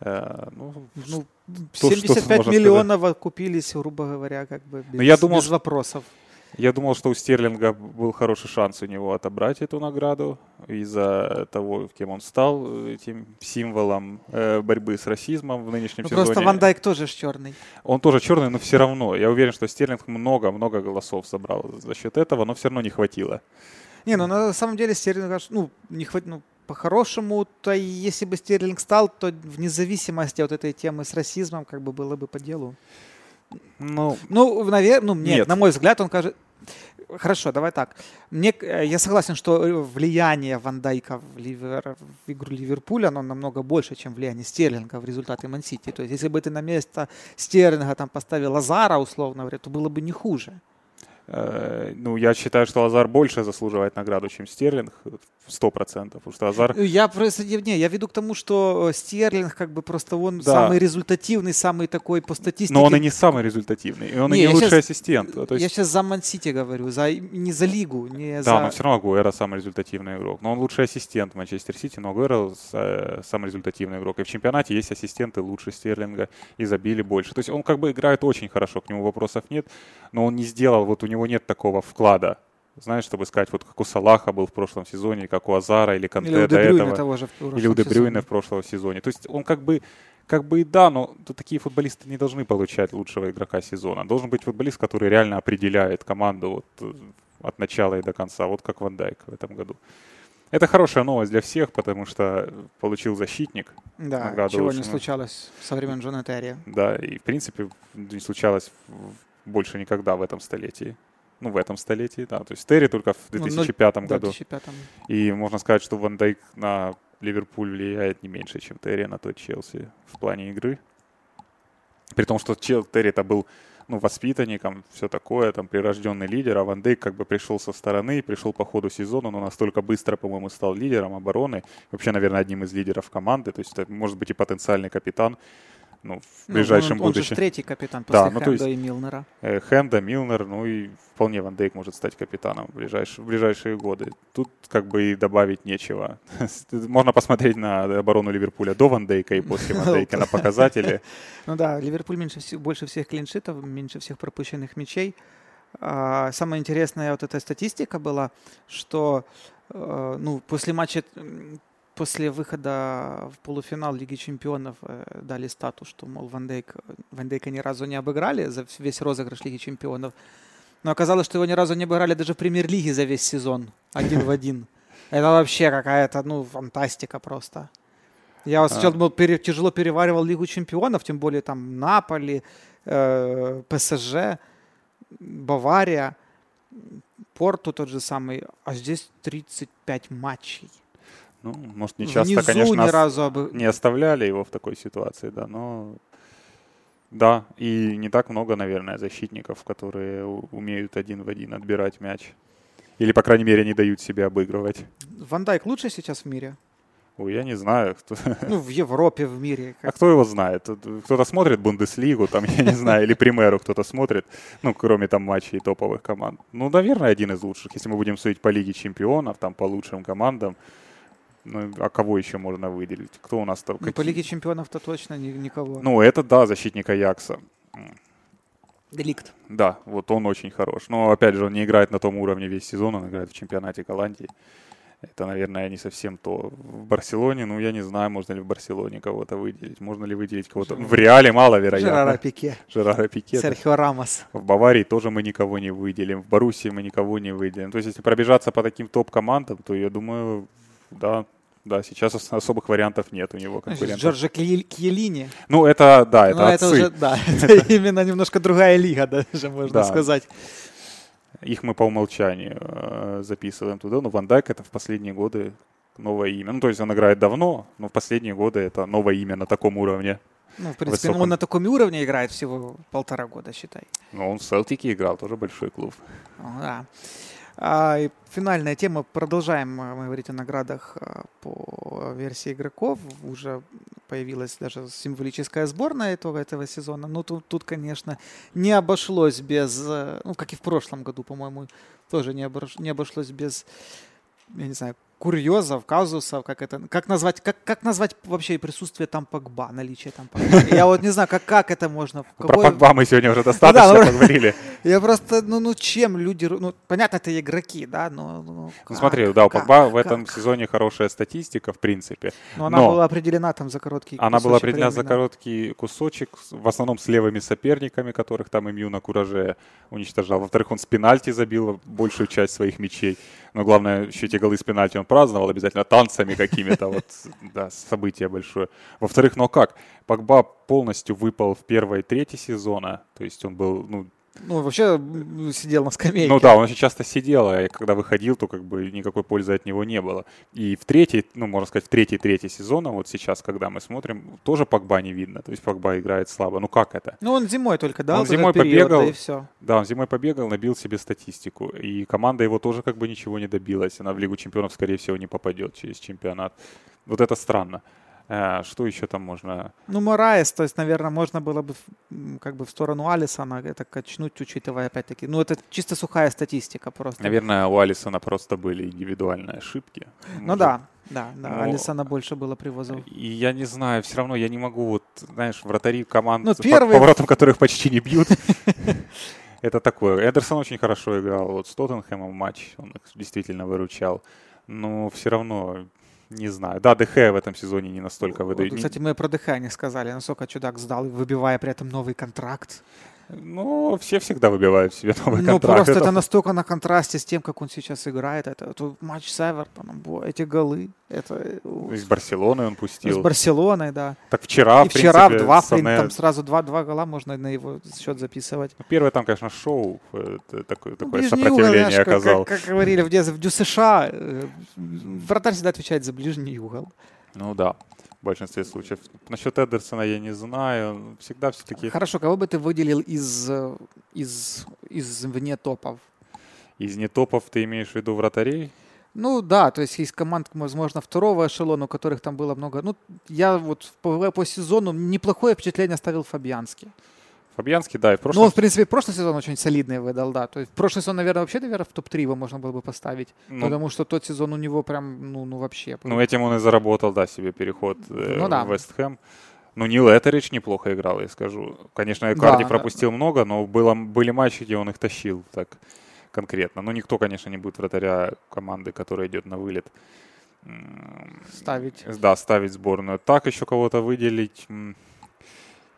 Э, ну, ну, 75 то, миллионов сказать. купились, грубо говоря, как бы без,
я думал,
без вопросов.
Я думал, что у Стерлинга был хороший шанс у него отобрать эту награду из-за того, кем он стал, этим символом э, борьбы с расизмом в нынешнем ну, сезоне.
Просто Ван Дайк тоже черный.
Он тоже черный, но все равно. Я уверен, что Стерлинг много-много голосов собрал за счет этого, но все равно не хватило.
Не, ну на самом деле Стерлинг, ну, не хватит, ну, по-хорошему, то если бы Стерлинг стал, то вне зависимости от этой темы с расизмом, как бы было бы по делу.
Ну,
ну наверное, ну, нет, нет, на мой взгляд, он кажется... Хорошо, давай так. Мне, э, я согласен, что влияние Ван Дайка в, Ливер, в игру Ливерпуля, оно намного больше, чем влияние Стерлинга в результаты Мансити. То есть, если бы ты на место Стерлинга там поставил Лазара, условно говоря, то было бы не хуже.
Э, ну, я считаю, что Лазар больше заслуживает награду, чем Стерлинг, сто процентов, потому что Лазар...
Я просто, не, я веду к тому, что э, Стерлинг как бы просто он да. самый результативный, самый такой по статистике.
Но он и не самый результативный, и он не, и не лучший сейчас, ассистент.
То есть... Я сейчас за Ман-Сити говорю, за, не за лигу, не
да,
за...
но все равно Агуэра самый результативный игрок. Но он лучший ассистент в Манчестер Сити, но Агуэра э, самый результативный игрок. И в чемпионате есть ассистенты лучше Стерлинга, и забили больше. То есть он как бы играет очень хорошо, к нему вопросов нет, но он не сделал, вот у него нет такого вклада знаешь, чтобы сказать, вот как у Салаха был в прошлом сезоне, как у Азара или Канте или до этого.
Того же
в или у Дебрюйна в прошлом сезоне. То есть он как бы, как бы и да, но такие футболисты не должны получать лучшего игрока сезона. Должен быть футболист, который реально определяет команду вот э, от начала и до конца, вот как Ван Дайк в этом году. Это хорошая новость для всех, потому что получил защитник.
Да, чего лучшего. не случалось со времен Джона Терри.
Да, и в принципе не случалось больше никогда в этом столетии ну, в этом столетии, да. То есть Терри только в 2005 ну, году. 2005. И можно сказать, что Ван Дайк на Ливерпуль влияет не меньше, чем Терри на тот Челси в плане игры. При том, что Чел Терри это был ну, воспитанником, все такое, там, прирожденный лидер, а Ван Дейк как бы пришел со стороны, пришел по ходу сезона, но настолько быстро, по-моему, стал лидером обороны, вообще, наверное, одним из лидеров команды, то есть это может быть и потенциальный капитан, ну, в ближайшем
ну, он,
будущем.
Он же третий капитан после да, ну, Хенда есть, и Милнера.
Э, Хенда, Милнер, ну и вполне Ван Дейк может стать капитаном в ближайшие, в ближайшие годы. Тут как бы и добавить нечего. Можно посмотреть на оборону Ливерпуля до Ван Дейка и после Ван Дейка на показатели.
Ну да, Ливерпуль меньше, больше всех клиншитов, меньше всех пропущенных мячей. А, самая интересная вот эта статистика была, что э, ну, после матча после выхода в полуфинал Лиги Чемпионов э, дали статус, что, мол, Ван, Дейк, Ван Дейка ни разу не обыграли за весь розыгрыш Лиги Чемпионов. Но оказалось, что его ни разу не обыграли даже в премьер-лиге за весь сезон. Один в один. Это вообще какая-то, ну, фантастика просто. Я вот сначала думал, пере, тяжело переваривал Лигу Чемпионов, тем более там Наполи, э, ПСЖ, Бавария, Порту тот же самый. А здесь 35 матчей.
Ну, может, не часто, Внизу конечно, ни разу об... не оставляли его в такой ситуации, да, но да, и не так много, наверное, защитников, которые умеют один в один отбирать мяч. Или, по крайней мере, не дают себе обыгрывать.
Ван Дайк лучший сейчас в мире?
Ой, я не знаю. Кто...
Ну, в Европе, в мире.
Как... А кто его знает? Кто-то смотрит Бундеслигу, там, я не знаю, или Примеру кто-то смотрит, ну, кроме там матчей топовых команд. Ну, наверное, один из лучших. Если мы будем судить по Лиге Чемпионов, там, по лучшим командам, ну, а кого еще можно выделить? Кто у нас там?
Ну, по Лиге Чемпионов-то точно ни, никого.
Ну, это, да, защитника Якса.
Деликт.
Да, вот он очень хорош. Но, опять же, он не играет на том уровне весь сезон, он играет в чемпионате Голландии. Это, наверное, не совсем то. В Барселоне, ну, я не знаю, можно ли в Барселоне кого-то выделить. Можно ли выделить кого-то? В Реале маловероятно.
Жерара Пике.
Жерара Пике.
Серхио Рамос.
В Баварии тоже мы никого не выделим. В Боруссии мы никого не выделим. То есть, если пробежаться по таким топ-командам, то я думаю, да, да, сейчас особых вариантов нет у него конкурентов.
Джорджа Кьелини.
Ну, это, да, это
ну, это уже, да, это именно немножко другая лига, даже можно сказать.
Их мы по умолчанию э, записываем туда, но Ван Дайк это в последние годы новое имя. Ну, то есть он играет давно, но в последние годы это новое имя на таком уровне.
Ну, в принципе, высоком... он на таком уровне играет всего полтора года, считай.
Ну, он в Селтике играл, тоже большой клуб.
Да. А, финальная тема. Продолжаем мы говорить о наградах а, по версии игроков. Уже появилась даже символическая сборная этого, этого сезона. Но тут, тут, конечно, не обошлось без... Э, ну, как и в прошлом году, по-моему, тоже не, обош, не обошлось без, я не знаю, курьезов, казусов, как это, как назвать, как, как назвать вообще присутствие там Погба, наличие там Погба? Я вот не знаю, как, как это можно.
Какой... Про Погба мы сегодня уже достаточно да, ну, поговорили.
Я просто, ну, ну чем люди, ну, понятно, это игроки, да, но... Ну,
ну, как, смотри, да, у Погба в этом сезоне хорошая статистика, в принципе.
Но она была определена там за короткий
Она была определена за короткий кусочек, в основном с левыми соперниками, которых там Имью на кураже уничтожал. Во-вторых, он с пенальти забил большую часть своих мячей. Но главное, еще те голы с пенальти он праздновал обязательно танцами какими-то, вот, да, событие большое. Во-вторых, ну как, Погба полностью выпал в первой трети сезона, то есть он был, ну,
ну, вообще сидел на скамейке.
Ну да, он очень часто сидел, а когда выходил, то как бы никакой пользы от него не было. И в третьей, ну, можно сказать, в третьей третьей сезона, вот сейчас, когда мы смотрим, тоже Погба не видно. То есть Погба играет слабо. Ну как это?
Ну, он зимой только дал.
Он зимой период, побегал. Да, и все. Да, он зимой побегал, набил себе статистику. И команда его тоже как бы ничего не добилась. Она в Лигу чемпионов, скорее всего, не попадет через чемпионат. Вот это странно. Э, что еще там можно?
Ну, Мораес, то есть, наверное, можно было бы как бы в сторону Алисона это качнуть, учитывая опять-таки. Ну, это чисто сухая статистика просто.
Наверное, у Алисона просто были индивидуальные ошибки.
Ну Может. да, да, да. Но... Алисона больше было привозов.
И я не знаю, все равно я не могу, вот, знаешь, вратари команд ну, первый... по поворотам которых почти не бьют. Это такое. Эдерсон очень хорошо играл. Вот с Тоттенхэмом матч он их действительно выручал. Но все равно не знаю. Да, ДХ в этом сезоне не настолько выдает.
Вот, кстати, мы про ДХ не сказали, насколько чудак сдал, выбивая при этом новый контракт.
Ну, все всегда выбивают себе новый
ну,
контракт.
Ну, просто это... это настолько на контрасте с тем, как он сейчас играет. Это, это матч с Эвертоном, эти голы. Это...
Из Барселоны он пустил.
С Барселоной, да.
Так вчера,
И в вчера принципе, в два, Сане... там сразу два, два гола можно на его счет записывать.
Ну, первое там, конечно, шоу э, такое, ну, такое сопротивление угол, оказал.
Как, как говорили в, в США, э, вратарь всегда отвечает за ближний угол.
Ну да. Большинстве случаев. Насчет Эдерсона я не знаю. Всегда все-таки...
Хорошо, кого бы ты выделил из, из, из вне топов?
Из не топов ты имеешь в виду вратарей?
Ну да, то есть есть команд, возможно, второго эшелона, у которых там было много. Ну, я вот по, по сезону неплохое впечатление оставил Фабианский.
Фабианский, да, и в прошлом...
Ну, в принципе, прошлый сезон очень солидный выдал, да. То есть прошлый сезон, наверное, вообще, наверное, в топ-3 его можно было бы поставить. Ну, потому что тот сезон у него прям, ну, ну вообще.
Ну, этим он и заработал, да, себе переход э, ну, да. в Вест Хэм. Ну, Нил Этерич неплохо играл, я скажу. Конечно, Карди да, пропустил да. много, но было, были матчи, где он их тащил так конкретно. Но никто, конечно, не будет вратаря команды, которая идет на вылет.
Ставить.
Да, ставить сборную. Так еще кого-то выделить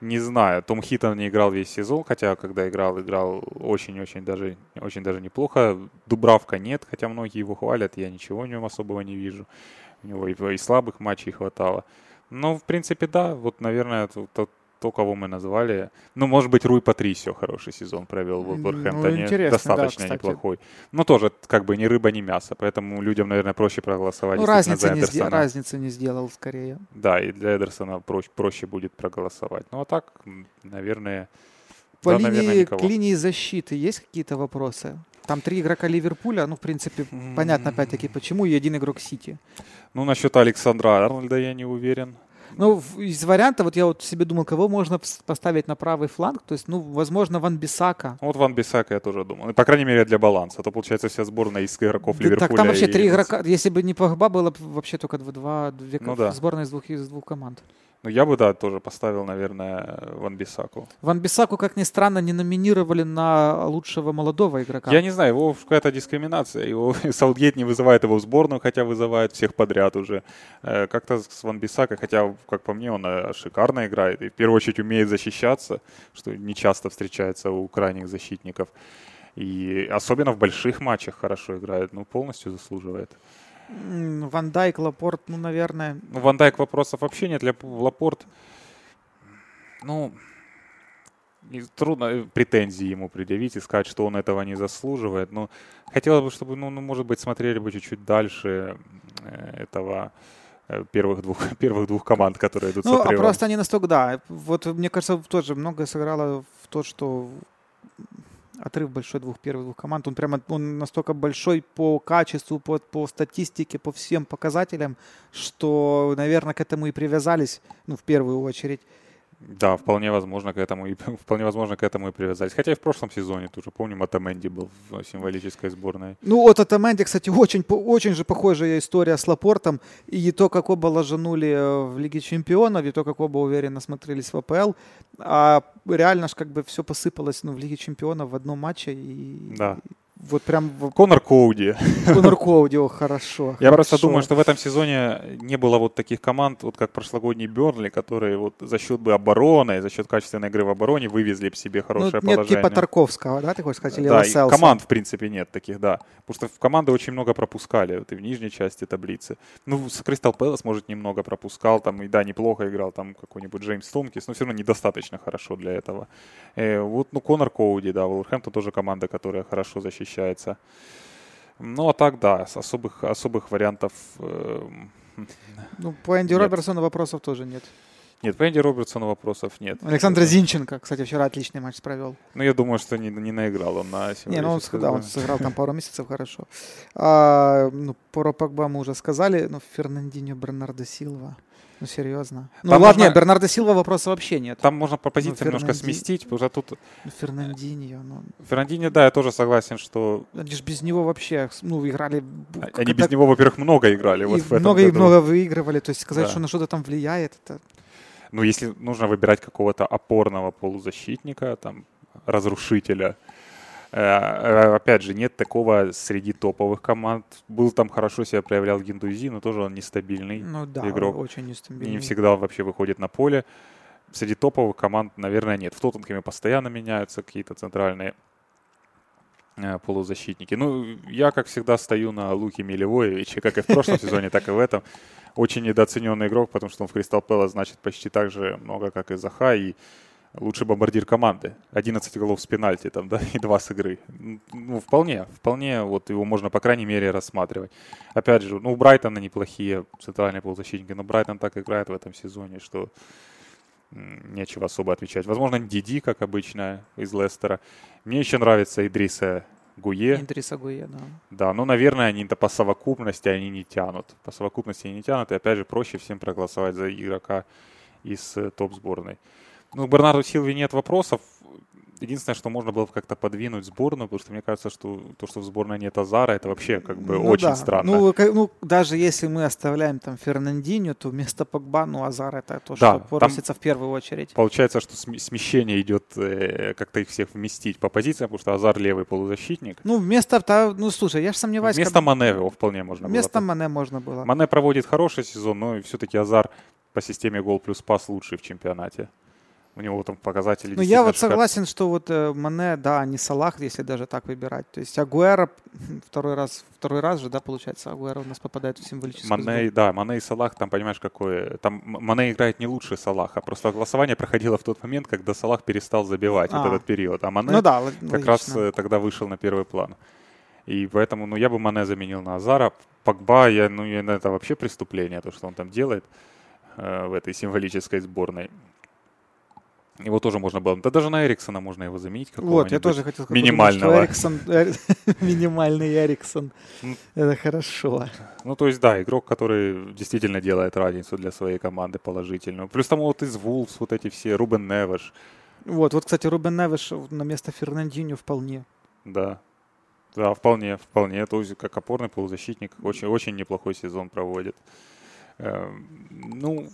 не знаю, Том Хиттон не играл весь сезон, хотя когда играл, играл очень-очень даже, очень даже неплохо. Дубравка нет, хотя многие его хвалят, я ничего в нем особого не вижу. У него и, и слабых матчей хватало. Но, в принципе, да, вот, наверное, тот, то, кого мы назвали. Ну, может быть, Руй Патрисио хороший сезон провел в Вулверхэмптоне. Ну, достаточно да, неплохой. Но тоже как бы ни рыба, ни мясо. Поэтому людям, наверное, проще проголосовать
ну, разницы не, сде- разницы не сделал скорее.
Да, и для Эдерсона проще, проще будет проголосовать. Ну, а так, наверное...
По да, линии, наверное, к линии защиты есть какие-то вопросы? Там три игрока Ливерпуля, ну, в принципе, понятно опять-таки, почему, и один игрок Сити.
Ну, насчет Александра Арнольда я не уверен.
Ну, из варианта, вот я вот себе думал, кого можно поставить на правый фланг. То есть, ну, возможно, Ван Бисака.
Вот Ван Бисака я тоже думал. По крайней мере, для баланса. А то, получается, вся сборная из игроков да, Ливерпуля.
Так там вообще три игрока. Если бы не Погба, было бы вообще только два, две ну, да. сборная из двух, из двух команд.
Ну, я бы, да, тоже поставил, наверное, Ван Бисаку.
Ван Бисаку, как ни странно, не номинировали на лучшего молодого игрока.
Я не знаю, его какая-то дискриминация. Его Саутгейт не вызывает его в сборную, хотя вызывает всех подряд уже. Э, как-то с Ван Бисака, хотя, как по мне, он э, шикарно играет. И в первую очередь умеет защищаться, что не часто встречается у крайних защитников. И особенно в больших матчах хорошо играет. Ну, полностью заслуживает.
Ван Дайк, Лапорт, ну, наверное.
Ну, Ван Дайк вопросов вообще нет. Для Лапорт, ну, трудно э, претензии ему предъявить и сказать, что он этого не заслуживает. Но хотелось бы, чтобы, ну, ну может быть, смотрели бы чуть-чуть дальше э, этого э, первых двух, первых двух команд, которые идут
ну, а просто они настолько, да. Вот, мне кажется, тоже много сыграло в то, что отрыв большой двух первых двух команд. Он прямо он настолько большой по качеству, по, по статистике, по всем показателям, что, наверное, к этому и привязались, ну, в первую очередь.
Да, вполне возможно к этому и вполне возможно к этому и привязались. Хотя и в прошлом сезоне тоже помним, Атаменди был в символической сборной.
Ну, от Атаменди, кстати, очень, очень же похожая история с Лапортом. И то, как оба ложанули э, в Лиге Чемпионов, и то, как оба уверенно смотрелись в АПЛ. А реально же как бы все посыпалось ну, в Лиге Чемпионов в одном матче. И,
да.
Вот прям...
Конор Коуди.
Конор Коуди, о, хорошо.
Я просто думаю, что в этом сезоне не было вот таких команд, вот как прошлогодний Бернли, которые вот за счет бы обороны, за счет качественной игры в обороне вывезли бы себе хорошее ну, нет
положение. Нет типа Тарковского, да, ты хочешь сказать, или
Да, и команд, в принципе, нет таких, да. Потому что в команды очень много пропускали, вот и в нижней части таблицы. Ну, с Кристал Пэлас, может, немного пропускал, там, и да, неплохо играл, там, какой-нибудь Джеймс Томкис, но все равно недостаточно хорошо для этого. Э, вот, ну, Конор Коуди, да, Волверхэмптон тоже команда, которая хорошо защищает защищается. Ну, а так, да, особых, особых вариантов... Э,
ну, по Энди нет. Робертсону вопросов тоже нет.
Нет, по Энди Робертсону вопросов нет.
Александр Зинченко, кстати, вчера отличный матч провел.
Ну, я думаю, что не, не наиграл он на
Не, ну он, да, он сыграл там пару месяцев хорошо. А, ну, про Погба мы уже сказали, но Фернандинho Бернардо Силва. Ну, серьезно. Ну, там ладно, можно... Бернардо Силва вопроса вообще нет.
Там можно по позиции ну, немножко сместить, потому что тут...
Ну, Фернандиньо, ну...
Фернандиньо, да, я тоже согласен, что...
Они же без него вообще, ну, играли...
А, они без него, во-первых, много играли. Вот
и много и много выигрывали, то есть сказать, да. что на что-то там влияет, это...
Ну, если нужно выбирать какого-то опорного полузащитника, там, разрушителя, опять же, нет такого среди топовых команд. Был там хорошо себя проявлял Гиндузи, но тоже он нестабильный
ну, да,
игрок.
очень нестабильный.
Не всегда вообще выходит на поле. Среди топовых команд, наверное, нет. В Тоттенхэме постоянно меняются какие-то центральные э, полузащитники. Ну, я, как всегда, стою на Луке Милевоевиче, как и в прошлом сезоне, так и в этом. Очень недооцененный игрок, потому что он в Кристал Пэлас значит почти так же много, как и Заха. И лучший бомбардир команды. 11 голов с пенальти там, да, и 2 с игры. Ну, вполне, вполне вот его можно, по крайней мере, рассматривать. Опять же, ну, у Брайтона неплохие центральные полузащитники, но Брайтон так играет в этом сезоне, что нечего особо отвечать. Возможно, Диди, как обычно, из Лестера. Мне еще нравится Идриса Гуе.
Идриса Гуе, да.
Да, ну, наверное, они-то по совокупности они не тянут. По совокупности они не тянут, и опять же проще всем проголосовать за игрока из э, топ-сборной. Ну, к Бернарду Силви нет вопросов. Единственное, что можно было как-то подвинуть сборную, потому что мне кажется, что то, что в сборной нет Азара, это вообще как бы ну, очень да. странно.
Ну, как, ну, даже если мы оставляем там Фернандинho, то вместо Погба, ну, Азар это то,
да,
что просится в первую очередь.
Получается, что смещение идет э, как-то их всех вместить по позициям, потому что Азар левый полузащитник.
Ну, вместо, ну, слушай, я же сомневаюсь.
Вместо когда... Мане его вполне можно
вместо
было.
Вместо Мане можно было.
Мане проводит хороший сезон, но все-таки Азар по системе гол плюс пас лучший в чемпионате. У него там показатели
Ну, я вот согласен, что вот э, Мане, да, не Салах, если даже так выбирать. То есть Агуэра второй раз, второй раз же, да, получается, Агуэра у нас попадает в символическую
Мане, сборку. Да, Мане и Салах, там, понимаешь, какое... Там Мане играет не лучше Салаха, просто голосование проходило в тот момент, когда Салах перестал забивать а. вот этот период. А Мане ну, да, как логично. раз э, тогда вышел на первый план. И поэтому, ну, я бы Мане заменил на Азара. Погба, я, ну, это вообще преступление, то, что он там делает э, в этой символической сборной. Его тоже можно было. Да даже на Эриксона можно его заменить.
Вот, я тоже хотел
сказать, минимального.
Эриксон, минимальный Эриксон. Это хорошо.
Ну, то есть, да, игрок, который действительно делает разницу для своей команды положительную. Плюс там вот из Вулфс вот эти все, Рубен Невеш.
Вот, вот, кстати, Рубен Невеш на место Фернандинho вполне.
Да. Да, вполне, вполне. То есть, как опорный полузащитник, очень, очень неплохой сезон проводит. Эм, ну,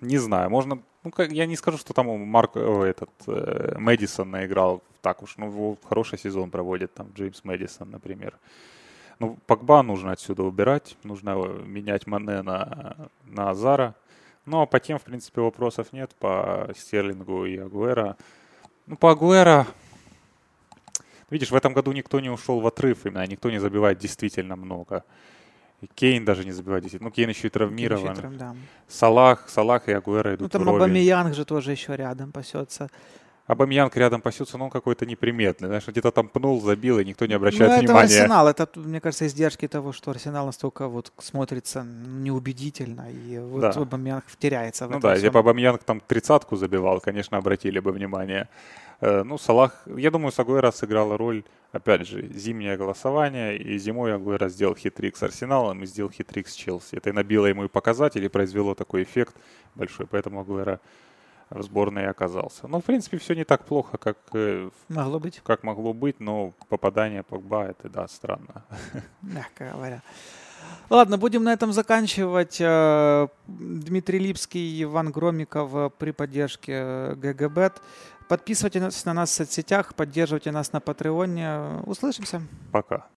не знаю, можно ну, я не скажу, что там Марк, этот, э, Мэдисон наиграл так уж. Ну, хороший сезон проводит там Джеймс Мэдисон, например. Ну, Погба нужно отсюда убирать. Нужно менять Мане на, на Азара. Ну, а по тем, в принципе, вопросов нет. По Стерлингу и Агуэра. Ну, по Агуэра... Видишь, в этом году никто не ушел в отрыв именно. Никто не забивает действительно много. И Кейн даже не забивает действительно. Ну, Кейн еще и травмирован. Еще и да. Салах, Салах и Агуэра идут
Ну, там Абамиянг же тоже еще рядом пасется.
Абамьянг рядом пасется, но он какой-то неприметный. Знаешь, где-то там пнул, забил, и никто не обращает ну,
внимания. это Арсенал. Это, мне кажется, издержки того, что Арсенал настолько вот смотрится неубедительно, и вот да. Абамьянг теряется в
Ну
этом
да, всем. если бы Абамьянг там тридцатку забивал, конечно, обратили бы внимание. Э, ну, Салах, я думаю, Сагуэра сыграла роль, опять же, зимнее голосование, и зимой Агуэра сделал хитрик с Арсеналом и сделал хитрик с Челси. Это и набило ему и показатели, и произвело такой эффект большой, поэтому Агуэра сборной оказался. Ну, в принципе, все не так плохо, как
э, могло быть.
Как могло быть, но попадание Погба это да странно.
Мягко говоря. Ладно, будем на этом заканчивать. Э, Дмитрий Липский, Иван Громиков при поддержке GGBet. Подписывайтесь на нас в соцсетях, поддерживайте нас на Патреоне. Услышимся.
Пока.